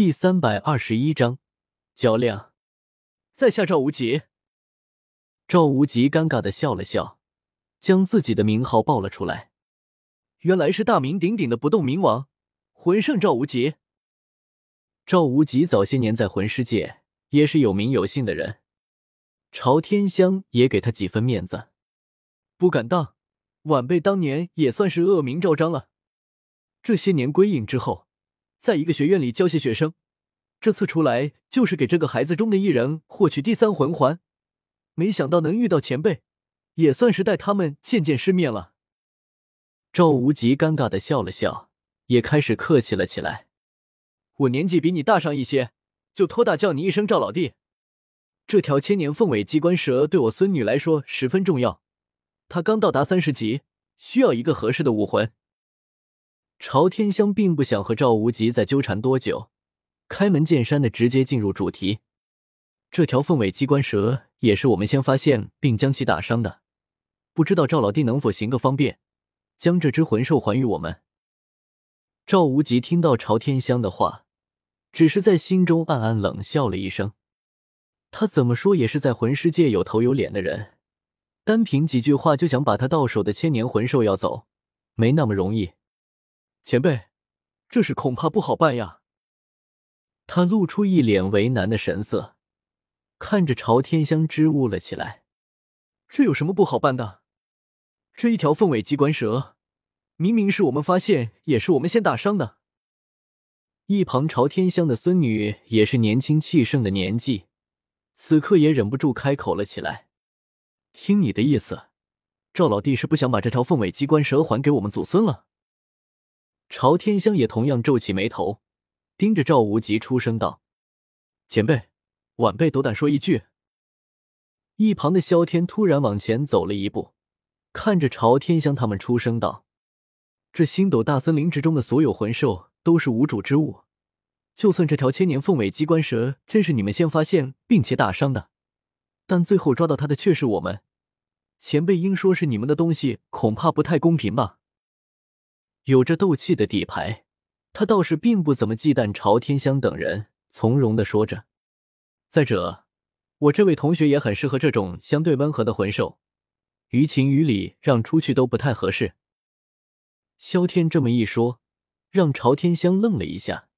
第三百二十一章较量。在下赵无极。赵无极尴尬的笑了笑，将自己的名号报了出来。原来是大名鼎鼎的不动明王，魂圣赵无极。赵无极早些年在魂师界也是有名有姓的人，朝天香也给他几分面子。不敢当，晚辈当年也算是恶名昭彰了。这些年归隐之后。在一个学院里教些学生，这次出来就是给这个孩子中的一人获取第三魂环，没想到能遇到前辈，也算是带他们见见世面了。赵无极尴尬的笑了笑，也开始客气了起来。我年纪比你大上一些，就托大叫你一声赵老弟。这条千年凤尾机关蛇对我孙女来说十分重要，她刚到达三十级，需要一个合适的武魂。朝天香并不想和赵无极再纠缠多久，开门见山的直接进入主题。这条凤尾机关蛇也是我们先发现并将其打伤的，不知道赵老弟能否行个方便，将这只魂兽还于我们？赵无极听到朝天香的话，只是在心中暗暗冷笑了一声。他怎么说也是在魂师界有头有脸的人，单凭几句话就想把他到手的千年魂兽要走，没那么容易。前辈，这事恐怕不好办呀。他露出一脸为难的神色，看着朝天香支吾了起来。这有什么不好办的？这一条凤尾机关蛇，明明是我们发现，也是我们先打伤的。一旁朝天香的孙女也是年轻气盛的年纪，此刻也忍不住开口了起来。听你的意思，赵老弟是不想把这条凤尾机关蛇还给我们祖孙了？朝天香也同样皱起眉头，盯着赵无极出声道：“前辈，晚辈斗胆说一句。”一旁的萧天突然往前走了一步，看着朝天香他们出声道：“这星斗大森林之中的所有魂兽都是无主之物，就算这条千年凤尾机关蛇真是你们先发现并且打伤的，但最后抓到它的却是我们。前辈应说是你们的东西，恐怕不太公平吧？”有着斗气的底牌，他倒是并不怎么忌惮朝天香等人，从容的说着。再者，我这位同学也很适合这种相对温和的魂兽，于情于理让出去都不太合适。萧天这么一说，让朝天香愣了一下。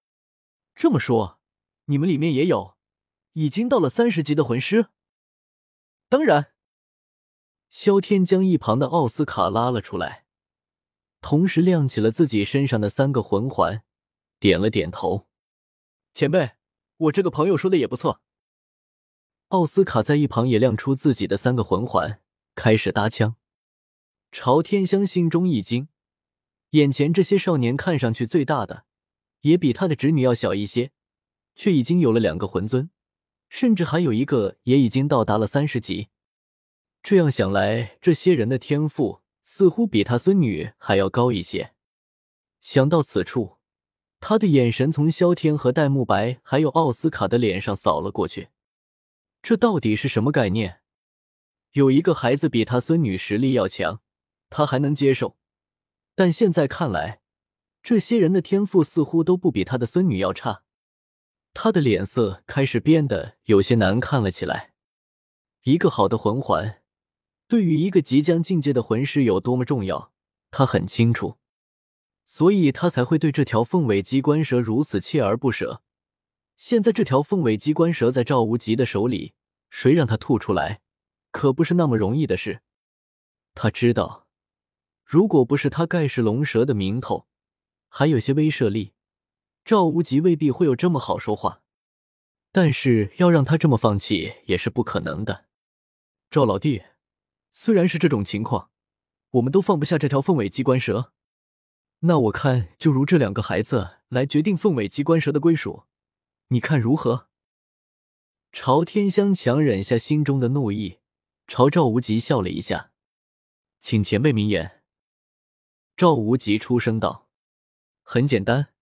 这么说，你们里面也有已经到了三十级的魂师？当然。萧天将一旁的奥斯卡拉了出来。同时亮起了自己身上的三个魂环，点了点头。前辈，我这个朋友说的也不错。奥斯卡在一旁也亮出自己的三个魂环，开始搭腔。朝天香心中一惊，眼前这些少年看上去最大的，也比他的侄女要小一些，却已经有了两个魂尊，甚至还有一个也已经到达了三十级。这样想来，这些人的天赋。似乎比他孙女还要高一些。想到此处，他的眼神从萧天和戴沐白还有奥斯卡的脸上扫了过去。这到底是什么概念？有一个孩子比他孙女实力要强，他还能接受。但现在看来，这些人的天赋似乎都不比他的孙女要差。他的脸色开始变得有些难看了起来。一个好的魂环。对于一个即将进阶的魂师有多么重要，他很清楚，所以他才会对这条凤尾机关蛇如此锲而不舍。现在这条凤尾机关蛇在赵无极的手里，谁让他吐出来，可不是那么容易的事。他知道，如果不是他盖世龙蛇的名头，还有些威慑力，赵无极未必会有这么好说话。但是要让他这么放弃也是不可能的，赵老弟。虽然是这种情况，我们都放不下这条凤尾机关蛇。那我看，就如这两个孩子来决定凤尾机关蛇的归属，你看如何？朝天香强忍下心中的怒意，朝赵无极笑了一下，请前辈明言。赵无极出声道：“很简单，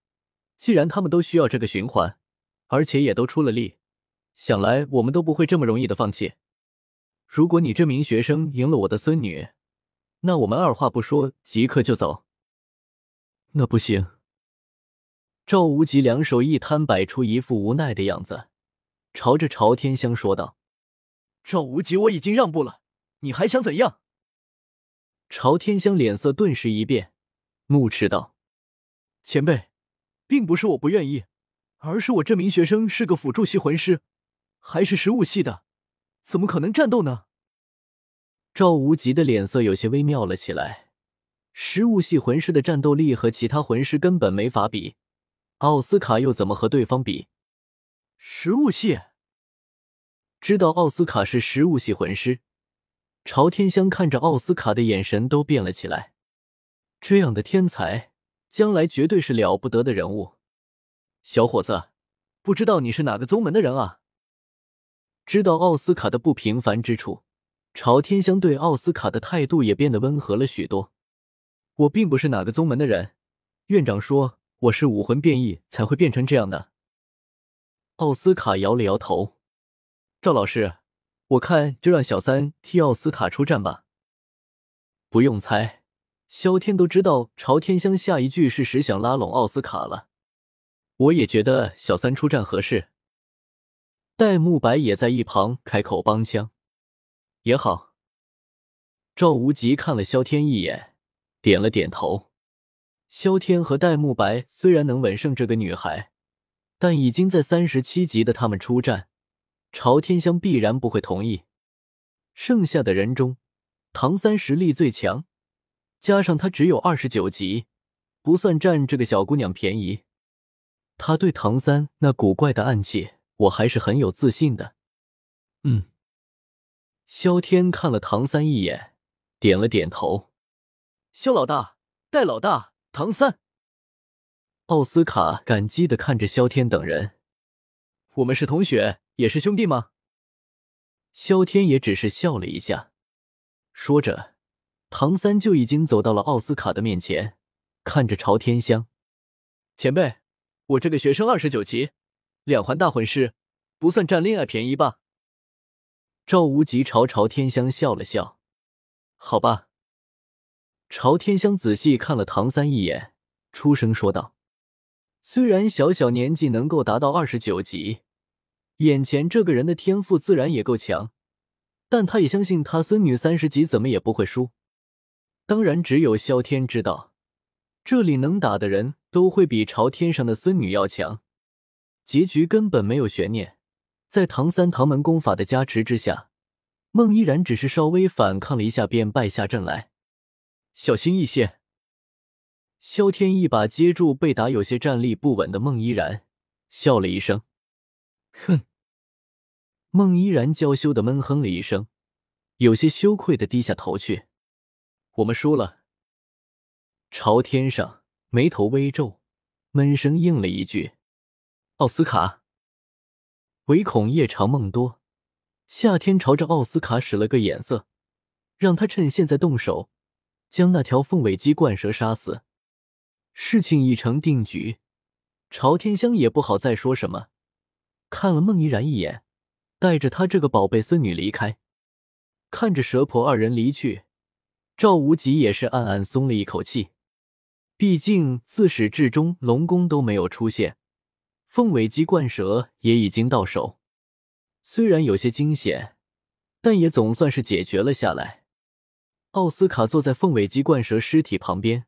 既然他们都需要这个循环，而且也都出了力，想来我们都不会这么容易的放弃。”如果你这名学生赢了我的孙女，那我们二话不说，即刻就走。那不行。赵无极两手一摊，摆出一副无奈的样子，朝着朝天香说道：“赵无极，我已经让步了，你还想怎样？”朝天香脸色顿时一变，怒斥道：“前辈，并不是我不愿意，而是我这名学生是个辅助系魂师，还是食物系的，怎么可能战斗呢？”赵无极的脸色有些微妙了起来。食物系魂师的战斗力和其他魂师根本没法比，奥斯卡又怎么和对方比？食物系知道奥斯卡是食物系魂师，朝天香看着奥斯卡的眼神都变了起来。这样的天才，将来绝对是了不得的人物。小伙子，不知道你是哪个宗门的人啊？知道奥斯卡的不平凡之处，朝天香对奥斯卡的态度也变得温和了许多。我并不是哪个宗门的人，院长说我是武魂变异才会变成这样的。奥斯卡摇了摇头，赵老师，我看就让小三替奥斯卡出战吧。不用猜，萧天都知道朝天香下一句是实想拉拢奥斯卡了。我也觉得小三出战合适。戴沐白也在一旁开口帮腔，也好。赵无极看了萧天一眼。点了点头。萧天和戴沐白虽然能稳胜这个女孩，但已经在三十七级的他们出战，朝天香必然不会同意。剩下的人中，唐三实力最强，加上他只有二十九级，不算占这个小姑娘便宜。他对唐三那古怪的暗器，我还是很有自信的。嗯。萧天看了唐三一眼，点了点头。萧老大，戴老大，唐三，奥斯卡感激的看着萧天等人。我们是同学，也是兄弟吗？萧天也只是笑了一下，说着，唐三就已经走到了奥斯卡的面前，看着朝天香前辈，我这个学生二十九级，两环大魂师，不算占恋爱便宜吧？赵无极朝朝天香笑了笑，好吧。朝天香仔细看了唐三一眼，出声说道：“虽然小小年纪能够达到二十九级，眼前这个人的天赋自然也够强，但他也相信他孙女三十级怎么也不会输。当然，只有萧天知道，这里能打的人都会比朝天上的孙女要强，结局根本没有悬念。在唐三唐门功法的加持之下，孟依然只是稍微反抗了一下，便败下阵来。”小心一些。萧天一把接住被打有些站立不稳的孟依然，笑了一声：“哼。”孟依然娇羞的闷哼了一声，有些羞愧的低下头去。我们输了。朝天上眉头微皱，闷声应了一句：“奥斯卡。”唯恐夜长梦多，夏天朝着奥斯卡使了个眼色，让他趁现在动手。将那条凤尾鸡冠蛇杀死，事情已成定局，朝天香也不好再说什么。看了孟依然一眼，带着他这个宝贝孙女离开。看着蛇婆二人离去，赵无极也是暗暗松了一口气。毕竟自始至终龙宫都没有出现，凤尾鸡冠蛇也已经到手，虽然有些惊险，但也总算是解决了下来。奥斯卡坐在凤尾鸡冠蛇尸体旁边，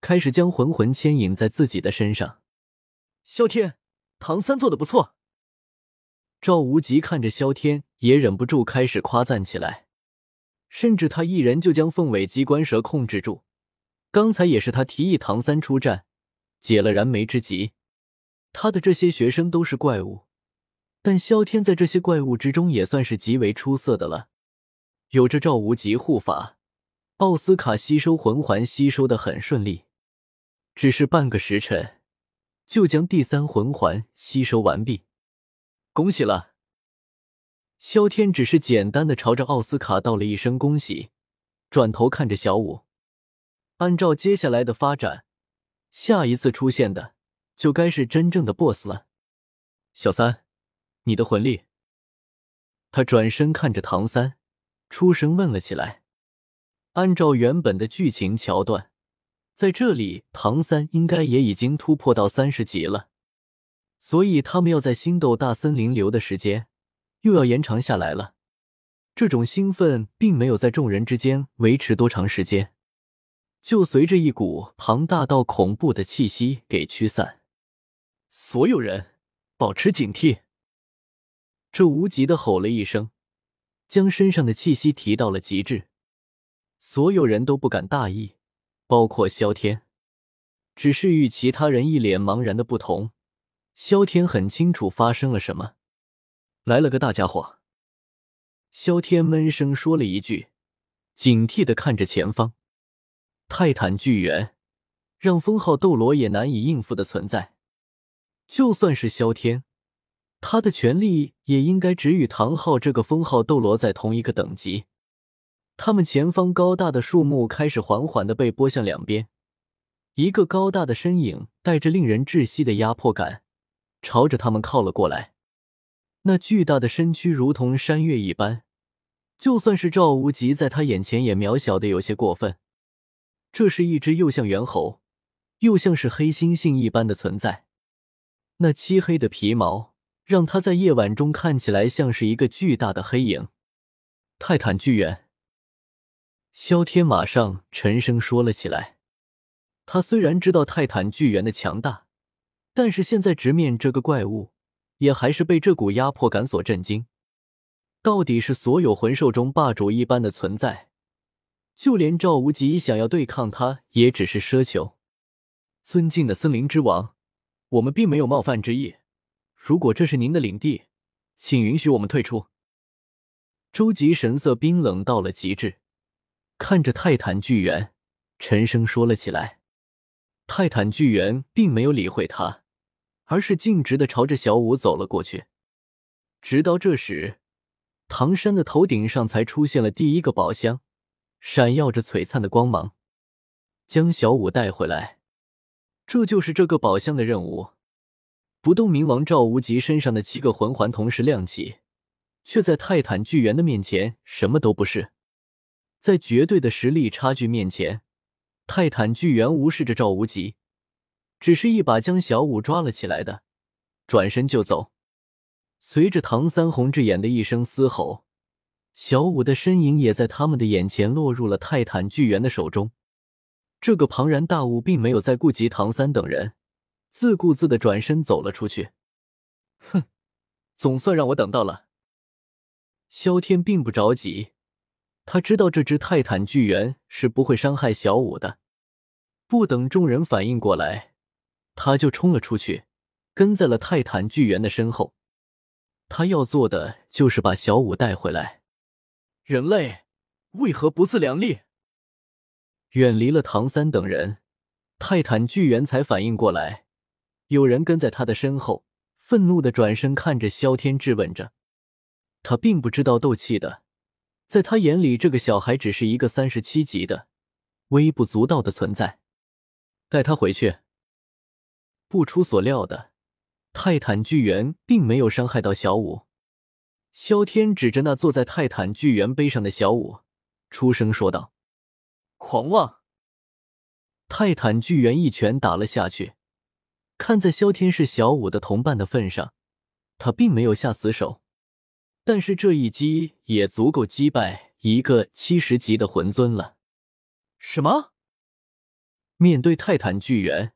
开始将魂魂牵引在自己的身上。萧天，唐三做的不错。赵无极看着萧天，也忍不住开始夸赞起来。甚至他一人就将凤尾鸡冠蛇控制住。刚才也是他提议唐三出战，解了燃眉之急。他的这些学生都是怪物，但萧天在这些怪物之中也算是极为出色的了。有着赵无极护法。奥斯卡吸收魂环吸收的很顺利，只是半个时辰就将第三魂环吸收完毕。恭喜了！萧天只是简单的朝着奥斯卡道了一声恭喜，转头看着小五。按照接下来的发展，下一次出现的就该是真正的 BOSS 了。小三，你的魂力？他转身看着唐三，出声问了起来。按照原本的剧情桥段，在这里，唐三应该也已经突破到三十级了，所以他们要在星斗大森林留的时间又要延长下来了。这种兴奋并没有在众人之间维持多长时间，就随着一股庞大到恐怖的气息给驱散。所有人保持警惕！这无极的吼了一声，将身上的气息提到了极致。所有人都不敢大意。包括萧天，只是与其他人一脸茫然的不同，萧天很清楚发生了什么。来了个大家伙，萧天闷声说了一句，警惕的看着前方。泰坦巨猿，让封号斗罗也难以应付的存在。就算是萧天，他的权力也应该只与唐昊这个封号斗罗在同一个等级。他们前方高大的树木开始缓缓的被拨向两边，一个高大的身影带着令人窒息的压迫感，朝着他们靠了过来。那巨大的身躯如同山岳一般，就算是赵无极在他眼前也渺小的有些过分。这是一只又像猿猴，又像是黑猩猩一般的存在。那漆黑的皮毛让他在夜晚中看起来像是一个巨大的黑影。泰坦巨猿。萧天马上沉声说了起来。他虽然知道泰坦巨猿的强大，但是现在直面这个怪物，也还是被这股压迫感所震惊。到底是所有魂兽中霸主一般的存在，就连赵无极想要对抗他，也只是奢求。尊敬的森林之王，我们并没有冒犯之意。如果这是您的领地，请允许我们退出。周吉神色冰冷到了极致。看着泰坦巨猿，沉声说了起来。泰坦巨猿并没有理会他，而是径直的朝着小五走了过去。直到这时，唐山的头顶上才出现了第一个宝箱，闪耀着璀璨的光芒，将小五带回来。这就是这个宝箱的任务。不动明王赵无极身上的七个魂环同时亮起，却在泰坦巨猿的面前什么都不是。在绝对的实力差距面前，泰坦巨猿无视着赵无极，只是一把将小五抓了起来的，转身就走。随着唐三红着眼的一声嘶吼，小五的身影也在他们的眼前落入了泰坦巨猿的手中。这个庞然大物并没有再顾及唐三等人，自顾自的转身走了出去。哼，总算让我等到了。萧天并不着急。他知道这只泰坦巨猿是不会伤害小五的，不等众人反应过来，他就冲了出去，跟在了泰坦巨猿的身后。他要做的就是把小五带回来。人类为何不自量力？远离了唐三等人，泰坦巨猿才反应过来，有人跟在他的身后，愤怒的转身看着萧天质问着。他并不知道斗气的。在他眼里，这个小孩只是一个三十七级的微不足道的存在。带他回去。不出所料的，泰坦巨猿并没有伤害到小五。萧天指着那坐在泰坦巨猿背上的小五，出声说道：“狂妄！”泰坦巨猿一拳打了下去。看在萧天是小五的同伴的份上，他并没有下死手。但是这一击也足够击败一个七十级的魂尊了。什么？面对泰坦巨猿，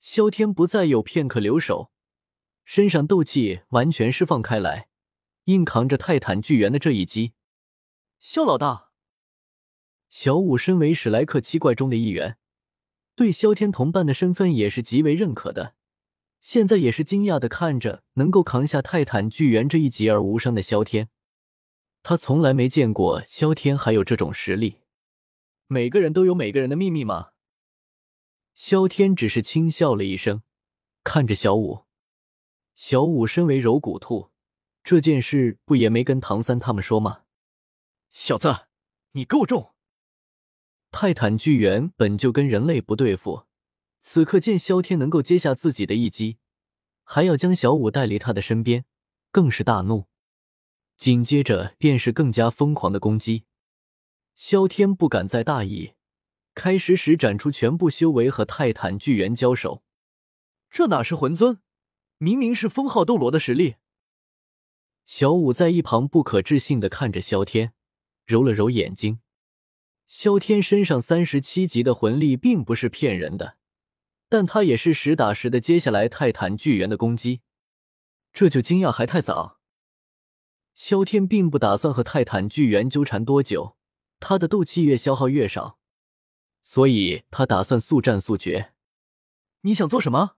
萧天不再有片刻留手，身上斗气完全释放开来，硬扛着泰坦巨猿的这一击。萧老大，小五身为史莱克七怪中的一员，对萧天同伴的身份也是极为认可的。现在也是惊讶的看着能够扛下泰坦巨猿这一击而无伤的萧天，他从来没见过萧天还有这种实力。每个人都有每个人的秘密吗？萧天只是轻笑了一声，看着小五。小五身为柔骨兔，这件事不也没跟唐三他们说吗？小子，你够重！泰坦巨猿本就跟人类不对付。此刻见萧天能够接下自己的一击，还要将小五带离他的身边，更是大怒。紧接着便是更加疯狂的攻击。萧天不敢再大意，开始使展出全部修为和泰坦巨猿交手。这哪是魂尊，明明是封号斗罗的实力。小五在一旁不可置信的看着萧天，揉了揉眼睛。萧天身上三十七级的魂力并不是骗人的，但他也是实打实的接下来泰坦巨猿的攻击，这就惊讶还太早。萧天并不打算和泰坦巨猿纠缠多久，他的斗气越消耗越少，所以他打算速战速决。你想做什么？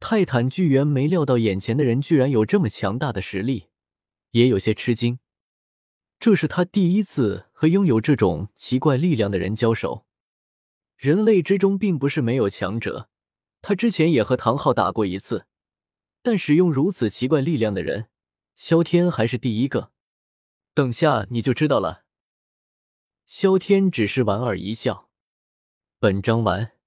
泰坦巨猿没料到眼前的人居然有这么强大的实力，也有些吃惊。这是他第一次和拥有这种奇怪力量的人交手。人类之中并不是没有强者，他之前也和唐昊打过一次，但使用如此奇怪力量的人。萧天还是第一个，等下你就知道了。萧天只是莞尔一笑。本章完。